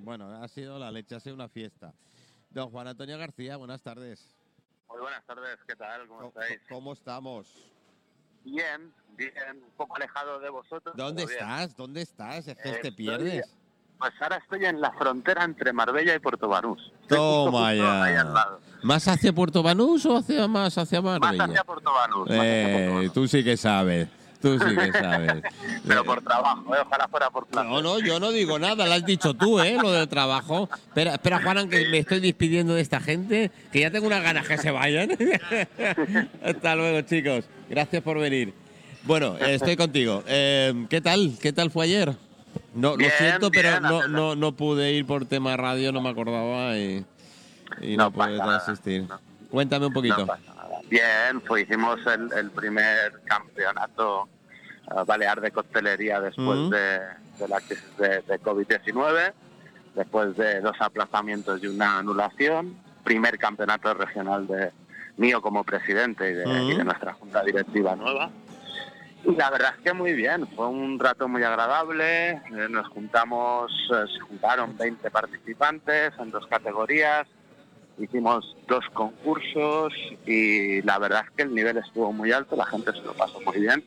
Bueno, ha sido la leche, ha sido una fiesta. Don Juan Antonio García, buenas tardes. Muy buenas tardes, ¿qué tal? ¿Cómo, ¿Cómo, estáis? cómo estamos? Bien, bien, un poco alejado de vosotros. ¿Dónde estás? ¿Dónde estás? Es que te pierdes. Pues ahora estoy en la frontera entre Marbella y Puerto Banús. Justo, Toma justo ya. al lado. ¿Más hacia Puerto Banús o hacia más hacia Más Marbella? hacia Puerto Banús. más hacia Puerto Eh, Banús. tú sí que sabes. Tú sí que sabes. Pero por trabajo, ¿eh? ojalá fuera por placer. No, no, yo no digo nada, lo has dicho tú, ¿eh? Lo del trabajo. Espera, espera, Juan, que me estoy despidiendo de esta gente, que ya tengo unas ganas que se vayan. Hasta luego, chicos. Gracias por venir. Bueno, eh, estoy contigo. Eh, ¿Qué tal? ¿Qué tal fue ayer? No, Bien, lo siento, pero no, no, no pude ir por tema radio, no me acordaba y, y no, No pude asistir. Cuéntame un poquito. Pasa. Bien, pues hicimos el, el primer campeonato eh, balear de coctelería después de, de la crisis de, de COVID-19, después de dos aplazamientos y una anulación. Primer campeonato regional de mío como presidente y de, y de nuestra junta directiva nueva. Y la verdad es que muy bien, fue un rato muy agradable. eh, nos juntamos, eh, se juntaron 20 participantes en dos categorías. Hicimos dos concursos y la verdad es que el nivel estuvo muy alto, la gente se lo pasó muy bien.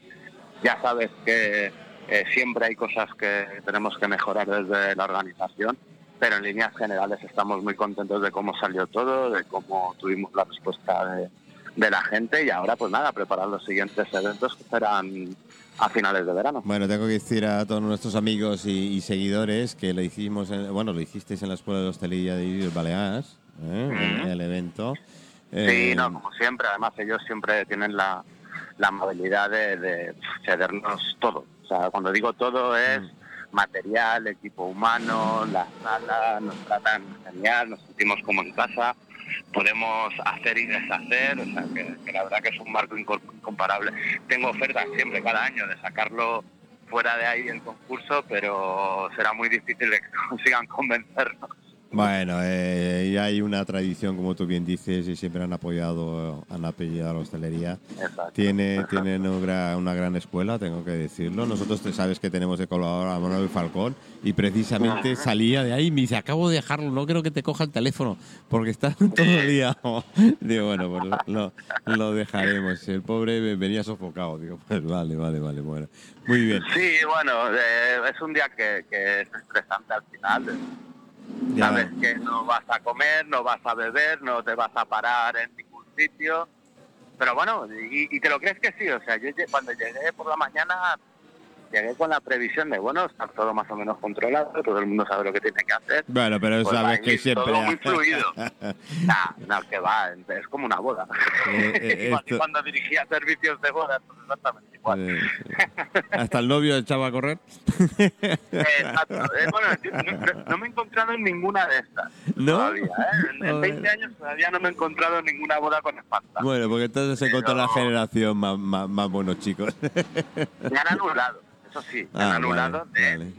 Ya sabes que eh, siempre hay cosas que tenemos que mejorar desde la organización, pero en líneas generales estamos muy contentos de cómo salió todo, de cómo tuvimos la respuesta de, la gente y ahora pues nada, preparar los siguientes eventos que serán a finales de verano. Bueno, tengo que decir a todos nuestros amigos y, seguidores que lo hicimos, en- bueno, lo hicisteis en la Escuela de Hostelería de Baleares, ¿eh? El evento. Sí, Eh, no, como siempre, además ellos siempre tienen la, la amabilidad de, de cedernos todo. O sea, cuando digo todo es Mm. material, equipo humano, la sala, nos tratan genial, nos sentimos como en casa, podemos hacer y deshacer, o sea, que, que la verdad que es un marco incomparable. Tengo ofertas siempre, cada año, de sacarlo fuera de ahí el concurso, pero será muy difícil de que consigan convencernos. Bueno, eh, hay una tradición, como tú bien dices, y siempre han apoyado, han apoyado a la hostelería. Exacto. Tiene, tienen una gran escuela, tengo que decirlo. Nosotros te sabes que tenemos de colaborador a Manuel Falcón y precisamente salía de ahí y me dice, acabo de dejarlo, no creo que te coja el teléfono porque está todo el día. Digo, bueno, pues lo, lo dejaremos. El pobre venía sofocado. Digo, pues vale, vale, vale, bueno. Muy bien. Sí, bueno, eh, es un día que, que es estresante al final. Ya. Sabes que no vas a comer, no vas a beber, no te vas a parar en ningún sitio. Pero bueno, y, y te lo crees que sí. O sea, yo cuando llegué por la mañana, llegué con la previsión de, bueno, está todo más o menos controlado, todo el mundo sabe lo que tiene que hacer. Bueno, pero Pues sabes que siempre... todo muy fluido. Nah, no, que va, es como una boda. Eh, eh, Igual que esto- cuando dirigía servicios de boda, pues exactamente igual. Eh, Hasta el novio echaba a correr. Exacto. Eh, bueno, no, no- me he encontrado en ninguna de estas ¿No? todavía. ¿eh? En, en Joder. 20 años todavía no me he encontrado en ninguna boda con espanta. Bueno, porque entonces se encontró Pero- la generación más, más, más buenos chicos. Me han anulado, eso sí, Ah, han anulado vale, de, vale.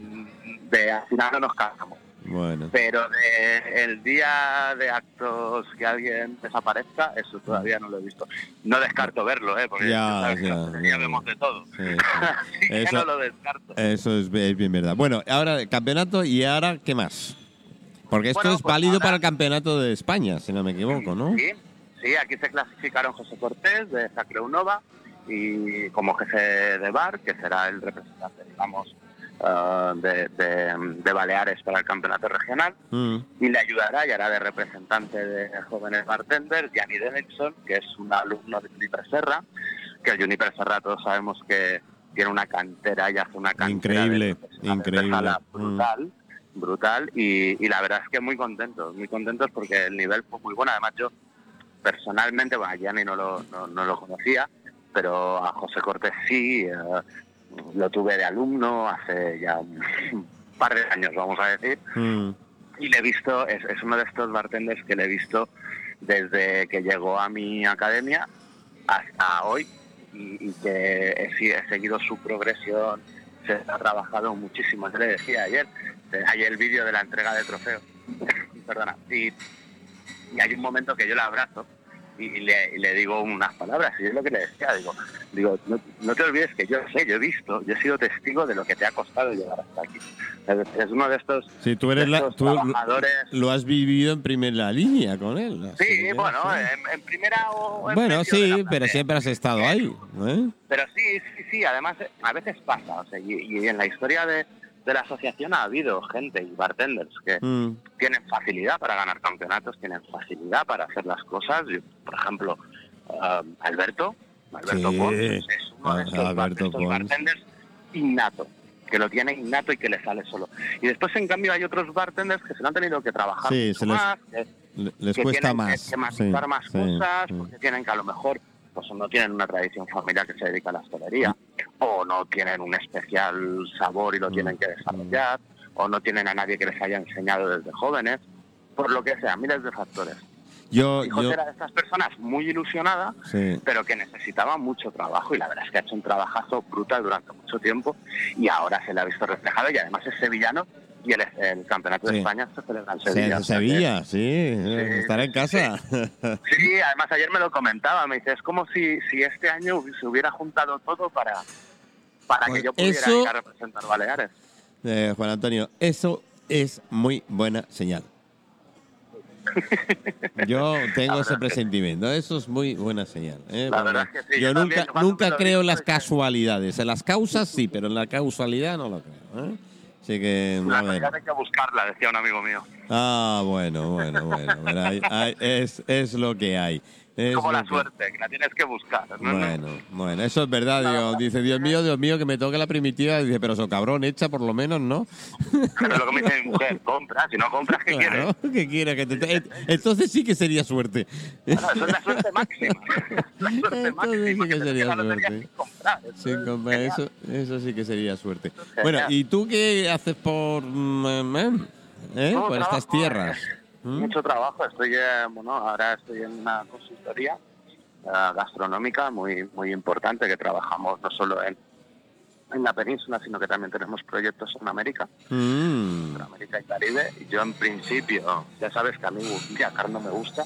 de al final no nos casamos. bueno. Pero de el día de actos que alguien desaparezca, eso todavía no lo he visto. No descarto verlo, ¿eh? porque Ya, ya, ya, vemos de todo. Sí, sí. Así que Eso- no lo descarto. Eso es, es bien verdad. Bueno, ahora campeonato y ahora ¿qué más? Porque esto Bueno, es pues válido ahora- para el campeonato de España, si no me equivoco, ¿no? Sí, sí, aquí se clasificaron José Cortés de Sacreunova y como jefe de bar, que será el representante, digamos, eh, de, de- de Baleares para el campeonato regional, Mm, y le ayudará y hará de representante de jóvenes bartenders, Gianni Dennison, que es un alumno de Juniper Serra, que el Juniper Serra todos sabemos que tiene una cantera y hace una cantera Increíble, de de increíble. sala Mm. brutal, brutal, y, y la verdad es que muy contentos, muy contentos porque el nivel fue muy bueno, además yo personalmente, bueno, a Gianni no lo, no, no lo conocía, pero a José Cortés sí, eh, lo tuve de alumno hace ya un par de años, vamos a decir, mm, y le he visto, es, es uno de estos bartenders que le he visto desde que llegó a mi academia hasta hoy y, y que he, he seguido su progresión, se ha trabajado muchísimo. Yo le decía ayer, eh, hay el vídeo de la entrega de trofeos, perdona, y, y hay un momento que yo le abrazo y le, y le digo unas palabras. Y es lo que le decía, digo, digo no, no te olvides que yo sé, yo he visto, yo he sido testigo de lo que te ha costado llegar hasta aquí. Es, uno de estos, Sí, tú eres la, tú lo, trabajadores... lo has vivido en primera línea con él. Sí, que, bueno, sí. en, en primera o en Bueno, sí, pero siempre has estado ahí. ¿eh? Pero sí, sí, sí, además a veces pasa, o sea, y, y en la historia de, de la asociación ha habido gente y bartenders que Mm, tienen facilidad para ganar campeonatos, tienen facilidad para hacer las cosas. Yo, por ejemplo, ah, Alberto, Alberto Sí. Pons, es uno de Ah, estos, Alberto estos bartenders innato, que lo tiene innato y que le sale solo. Y después, en cambio, hay otros bartenders que se lo han tenido que trabajar Sí, mucho se les- más, que- le- Les que cuesta tienen más. que, que sí, más cosas, porque tienen que a lo mejor pues no tienen una tradición familiar que se dedica a la hostelería, o no tienen un especial sabor y lo tienen que desarrollar, o no tienen a nadie que les haya enseñado desde jóvenes, por lo que sea, miles de factores. Yo, Y José yo, era de estas personas muy ilusionada, sí. pero que necesitaba mucho trabajo y la verdad es que ha hecho un trabajazo brutal durante mucho tiempo y ahora se le ha visto reflejado y además es sevillano y el, el campeonato Sí. de España se celebra en Se- Sevilla. o sea que- Sevilla, sí, eh, estará en casa. Sí, además ayer me lo comentaba, me dice, es como si, si este año se hubiera juntado todo para, para Pues que yo pudiera eso- ir a representar Baleares. Eh, Juan Antonio, eso es muy buena señal. Yo tengo ese presentimiento, eso es muy buena señal. ¿eh? La verdad es que sí, yo yo nunca, también, nunca lo creo en las casualidades, en las causas sí, pero en la causalidad no lo creo. ¿eh? Así que, La a ver. hay que buscarla, decía un amigo mío. Ah, bueno, bueno, bueno. hay- hay- es, es lo que hay. Es como la que- suerte, que la tienes que buscar. ¿no? Bueno, bueno, eso es verdad. Digo, dice, Dios mío, Dios mío, que me toque la primitiva. Dice, pero eso cabrón, hecha por lo menos, ¿no? Pero lo que me dice mi mujer, compra, si no compras, ¿qué Claro, quieres? que quiera que te... eh, Entonces sí que sería suerte. Bueno, eso es la suerte máxima. La suerte Entonces máxima. sí que te sería suerte. sin comprar. Eso Eso, sí que sería suerte. genial. Bueno, ¿y tú qué haces por, mm, eh, eh, No, por estas trabajo, tierras? eh, ¿Mm? Mucho trabajo. Estoy, eh, bueno, ahora estoy en una consultoría eh, gastronómica muy muy importante que trabajamos no solo en, en la península, sino que también tenemos proyectos en América, Mm. en América y Caribe. Y yo en principio, ya sabes que a mí viajar no me gusta.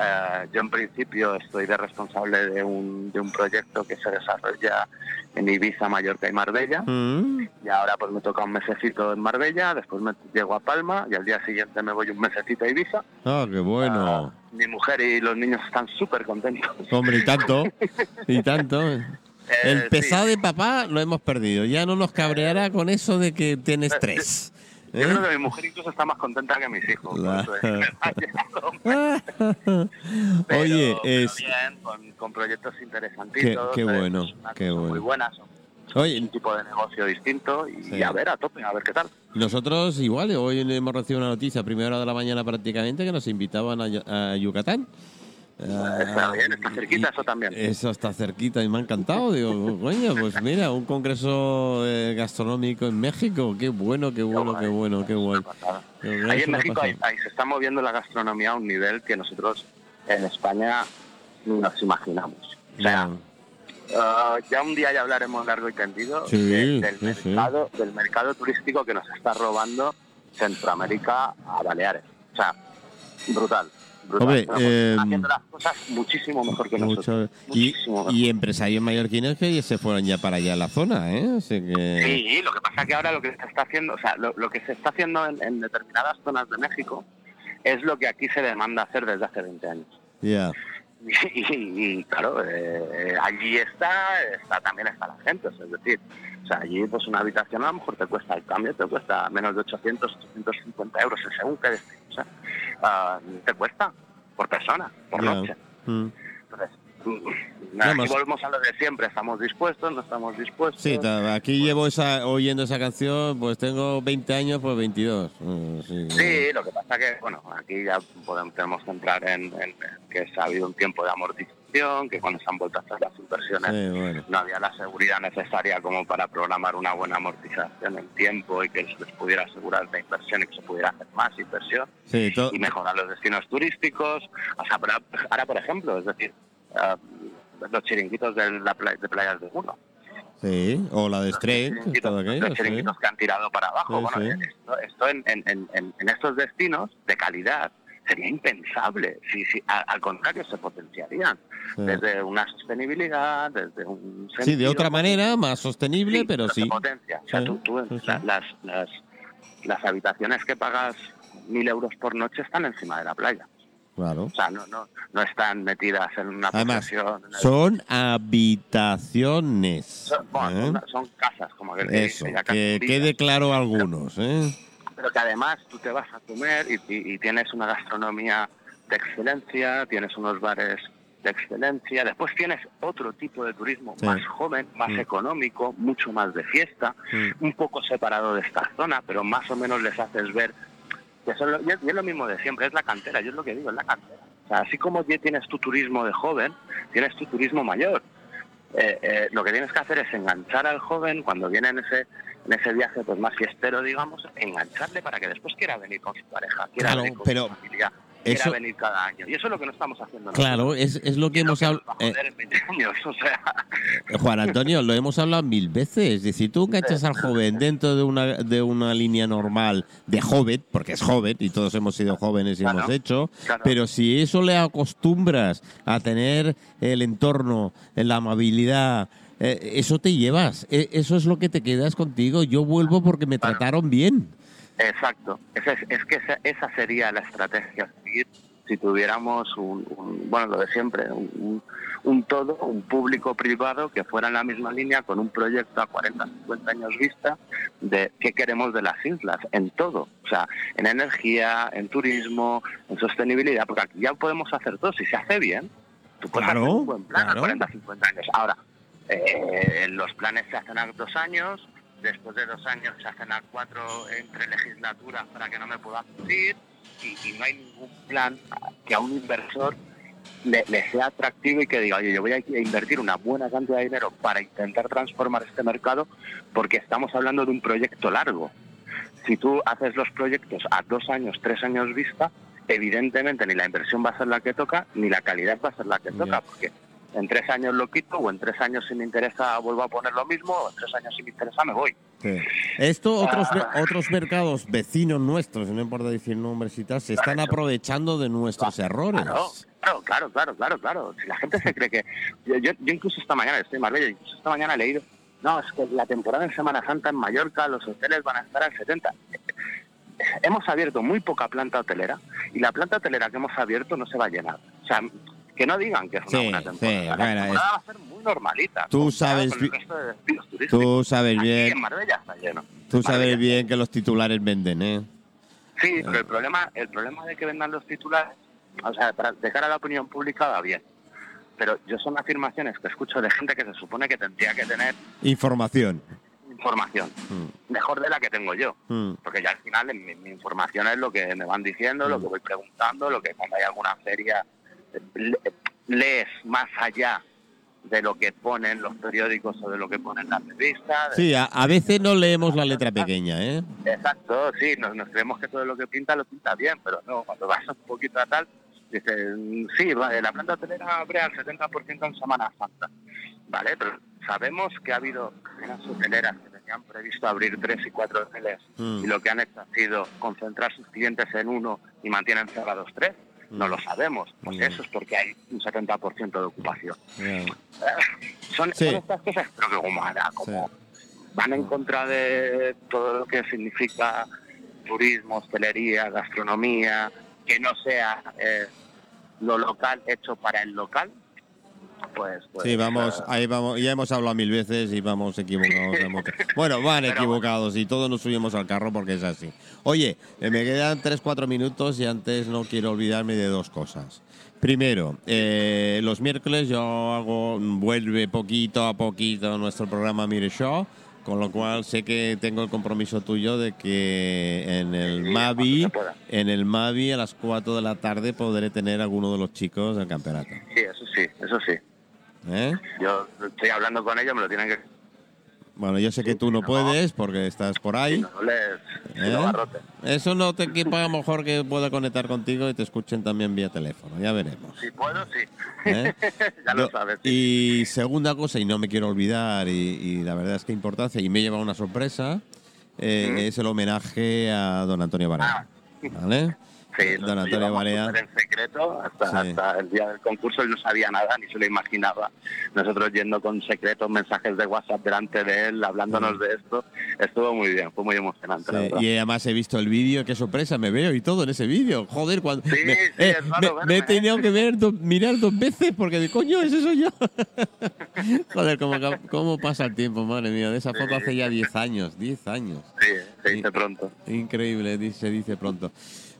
Eh, yo en principio estoy de responsable de un, de un proyecto que se desarrolla en Ibiza, Mallorca y Marbella. Mm. Y ahora pues me toca un mesecito en Marbella, después me llego a Palma y al día siguiente me voy un mesecito a Ibiza. Ah, qué bueno. Ah, mi mujer y los niños están súper contentos. Hombre, y tanto, y tanto. Eh, El sí. pesado de papá lo hemos perdido. Ya no nos cabreará con eso de que tienes tres. Yo ¿eh? creo que mi mujer incluso está más contenta que mis hijos. La- es. Pero- Oye, es, bien, con, con proyectos interesantitos. Qué- qué eh, bueno, qué bueno. Muy buenas, oye, un tipo de negocio distinto y, Sí. a ver, a tope, a ver qué tal. nosotros igual, hoy hemos recibido una noticia a primera hora de la mañana prácticamente que nos invitaban a, a Yucatán. Está Ah, bien, está cerquita y- eso también. Eso está cerquita y me ha encantado. Digo, coño, pues mira, un congreso eh, gastronómico en México. Qué bueno, qué bueno, qué bueno, qué bueno. Pasada. Qué bueno, Ahí en México ahí, se está moviendo la gastronomía a un nivel que nosotros en España nos imaginamos. O sea, ah, ya un día ya hablaremos largo y tendido Sí, de- del, sí, sí. mercado, del mercado turístico que nos está robando Centroamérica a Baleares. O sea, brutal. Hombre, eh, haciendo las cosas muchísimo mejor que nosotros. Mucho- y, Muchísimo mejor. y empresarios mallorquines que se fueron ya para allá a la zona, ¿eh? Así que... Sí, lo que pasa que ahora lo que se está haciendo, o sea, lo, lo que se está haciendo en, en determinadas zonas de México es lo que aquí se demanda hacer desde hace 20 años. Ya. Y, y, claro, eh, allí está, está, también está la gente, es decir, o sea, allí pues una habitación a lo mejor te cuesta el cambio, te cuesta menos de 800, 850 euros, según que destino, o sea, ah, te cuesta por persona, por Ya. noche. Mm. Entonces, mm, nada, aquí volvemos a lo de siempre, estamos dispuestos, no estamos dispuestos. Sí, aquí llevo esa, oyendo esa canción, pues tengo 20 años, pues 22. Mm, sí. Sí, lo que pasa que, bueno, aquí ya podemos, tenemos que entrar en, en que ha habido un tiempo de amortización, que cuando se han vuelto a hacer las inversiones Sí, bueno. no había la seguridad necesaria como para programar una buena amortización en tiempo y que se les pudiera asegurar la inversión y que se pudiera hacer más inversión Sí, y mejorar los destinos turísticos. O sea, ahora, ahora, por ejemplo, es decir, ah, los chiringuitos de, la playa, de playas de sí, o la de Los Strait, chiringuitos- todo aquello, los sí. chiringuitos que han tirado para abajo. Bueno, esto, esto en- en- en- en estos destinos de calidad sería impensable. Sí, a- al contrario, se potenciarían Sí. desde una sostenibilidad, desde un Sí, de sentido- otra manera, más sostenible, Sí, pero sí. potencia. O sea, Sí, tú, tú- sí, sí. la- Las, las, las habitaciones que pagas mil euros por noche están encima de la playa. Claro. O sea, no, no, no están metidas en una Además, posesión. son habitaciones. son, bueno, ¿eh? son casas, como que Eso, que quede claro a algunos, ¿eh? Pero que además tú te vas a comer y, y- y tienes una gastronomía de excelencia, tienes unos bares de excelencia, después tienes otro tipo de turismo Sí. más joven, más Mm. económico, mucho más de fiesta, Mm. un poco separado de esta zona, pero más o menos les haces ver que son lo, y es, y es lo mismo de siempre, es la cantera, yo es lo que digo, es la cantera. O sea, así como tienes tu turismo de joven, tienes tu turismo mayor. Eh, eh, lo que tienes que hacer es enganchar al joven cuando viene en ese en ese viaje pues más fiestero, digamos, engancharle para que después quiera venir con su pareja, quiera Claro, venir con pero su familia, quiera eso- venir cada año. Y eso es lo que no estamos haciendo Claro, es, es lo que hemos hablado. Y es lo que nos va a joder en 20 años, o sea, Juan Antonio, lo hemos hablado mil veces. Es decir, tú enganchas al joven dentro de una, de una línea normal de joven, porque es joven y todos hemos sido jóvenes y Claro, hemos hecho, claro. pero si eso le acostumbras a tener el entorno, la amabilidad, eh, eso te llevas. E- Eso es lo que te quedas contigo. Yo vuelvo porque me Claro. trataron bien. Exacto. Es, es que esa, esa sería la estrategia a seguir si tuviéramos un, un- bueno, lo de siempre, un, un- un todo, un público privado que fuera en la misma línea con un proyecto a 40, 50 años vista de qué queremos de las islas, en todo. O sea, en energía, en turismo, en sostenibilidad, porque aquí ya podemos hacer todo. Si se hace bien, tú puedes Claro, hacer un buen plan claro. a 40, 50 años. Ahora, eh, los planes se hacen a dos años, después de dos años se hacen a cuatro entre legislaturas para que no me pueda ir y, y no hay ningún plan que a un inversor le, le sea atractivo y que diga, oye, yo voy a invertir una buena cantidad de dinero para intentar transformar este mercado porque estamos hablando de un proyecto largo. Si tú haces los proyectos a dos años, tres años vista, evidentemente ni la inversión va a ser la que toca, ni la calidad va a ser la que toca, porque en tres años lo quito, o en tres años si me interesa vuelvo a poner lo mismo, o en tres años si me interesa me voy. Esto, otros, Ah. otros mercados vecinos nuestros, no importa decir nombres y tal, se están aprovechando de nuestros errores. Claro, claro, claro, claro, claro, claro. Si la gente se cree que... Yo, yo, yo incluso esta mañana, estoy en Marbella, incluso esta mañana he leído, no, es que la temporada en Semana Santa en Mallorca los hoteles van a estar al 70. Hemos abierto muy poca planta hotelera y la planta hotelera que hemos abierto no se va a llenar. O sea, que no digan que es una Sí, buena sí, temporada. la bueno, temporada va a ser muy normalita. Tú sabes con el bi- resto de destinos turísticos. Tú sabes Aquí bien, en Marbella está lleno. tú sabes Marbella. bien que los titulares venden, ¿eh? Sí, pero el problema, el problema de que vendan los titulares, o sea, para, de cara a la opinión pública va bien. Pero yo son afirmaciones que escucho de gente que se supone que tendría que tener Información. información, Mm, mejor de la que tengo yo. mm. Porque ya al final mi, mi información es lo que me van diciendo, lo que voy preguntando, lo que cuando hay alguna feria eh, lees más allá de lo que ponen los periódicos o de lo que ponen las revistas. Sí, a, a veces no leemos la letra pequeña, ¿eh? Exacto, sí, nos, nos creemos que todo lo que pinta lo pinta bien, pero no, cuando vas un poquito a tal, dices, mm, sí, vale, la planta hotelera abre al 70% en Semana Santa, ¿vale? Pero sabemos que ha habido cadenas hoteleras que tenían previsto abrir tres y cuatro hoteles Mm. y lo que han hecho ha sido concentrar sus clientes en uno y mantienen cerrados tres. No lo sabemos, pues eso es porque hay un 70% de ocupación. Ya. Son, Sí. son estas cosas, pero que como, como van en contra de todo lo que significa turismo, hostelería, gastronomía, que no sea eh, lo local hecho para el local, pues... pues Sí, vamos, ahí vamos, ya hemos hablado mil veces y vamos equivocados. Bueno, van equivocados y todos nos subimos al carro porque es así. Oye, eh, me quedan 3-4 minutos y antes no quiero olvidarme de dos cosas. Primero, eh, los miércoles yo hago, vuelve poquito a poquito nuestro programa Mire Show, con lo cual sé que tengo el compromiso tuyo de que en el Mavi, en el Mavi a las 4 de la tarde podré tener a alguno de los chicos del campeonato. sí, eso sí, eso sí. ¿Eh? Yo estoy hablando con ellos, me lo tienen que... Bueno, yo sé que tú no no. puedes porque estás por ahí. No les... ¿Eh? Eso no te equipa a lo mejor que pueda conectar contigo y te escuchen también vía teléfono. Ya veremos. Si puedo, sí. ¿eh? ya lo sabes. sí. Y segunda cosa, y no me quiero olvidar, y, y la verdad es que importancia, y me lleva una sorpresa, es el homenaje a don Antonio Varela. Ah. ¿Vale? Sí, Don lo Antonio súper en secreto hasta, Sí. hasta el día del concurso él no sabía nada ni se lo imaginaba. Nosotros yendo con secretos, mensajes de WhatsApp delante de él, hablándonos de esto, estuvo muy bien, fue muy emocionante. Sí, y además he visto el vídeo, qué sorpresa, me veo y todo en ese vídeo. Joder, cuando Sí, me, sí, eh, es me- me he ¿eh? tenido que ver do- mirar dos veces porque de coño, ese soy yo. Joder, cómo, cómo pasa el tiempo, madre mía. De esa foto hace ya 10 años, 10 años. Sí, se dice pronto. Increíble, se dice pronto.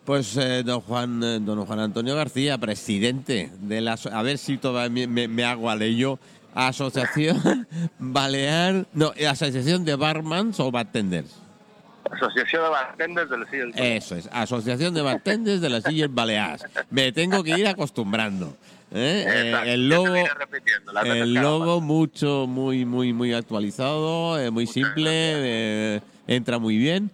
Pues eh, don Juan eh, don Juan Antonio García, presidente de la a ver si todavía me, me, hago a ello, Asociación Balear, no, Asociación de Barmans o Bartenders. Asociación de Bartenders del Sillo del Toro. Eso es, Asociación de Bartenders de las Illes Baleares. Me tengo que ir acostumbrando. ¿eh? Eh, el logo, las el logo mucho, muy, muy, muy actualizado, eh, muy simple, eh, entra muy bien.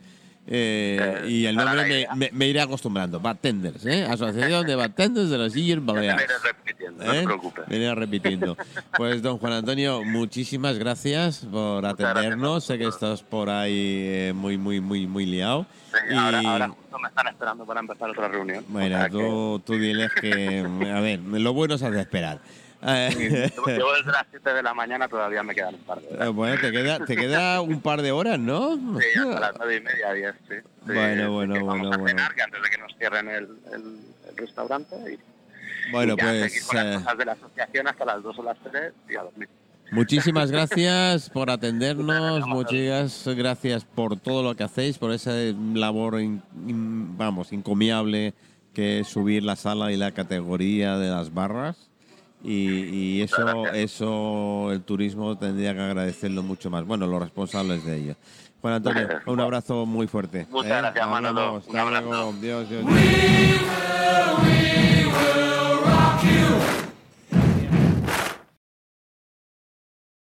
Eh, Eh, y el nombre me, me- me iré acostumbrando. Bartenders, ¿eh? Asociación de Bartenders de las Illes Baleares. iré repitiendo, no ¿Eh? te preocupes. Me iré repitiendo. Pues, don Juan Antonio, muchísimas gracias por gracias a atendernos. Sé que estás por ahí eh, muy, muy, muy, muy liado. Sí, Y- ahora, ahora justo me están esperando para empezar otra reunión. Bueno, O sea que- tú, tú diles que, a ver, lo bueno se hace esperar. Llevo llevo desde las 7 de la mañana, todavía me quedan un par de horas. eh, bueno, te queda, te queda un par de horas, ¿no? Sí, hasta las 9 y media, 10, sí. Sí, Bueno, bueno, que vamos bueno, a bueno. cenar, que antes de que nos cierren el, el, el restaurante. Y, Bueno, y ya pues con las eh, cosas de la asociación hasta las 2 o las 3 y a dormir. muchísimas gracias por atendernos, Muchas muchas gracias por todo lo que hacéis, por esa labor, in- in- vamos, encomiable que es subir la sala y la categoría de las barras. Y, y eso, eso el turismo tendría que agradecerlo mucho más. Bueno, los responsables de ello. Juan Antonio, un abrazo muy fuerte. Muchas ¿eh? gracias, Manolo. Un Hasta abrazo. Dios, Dios.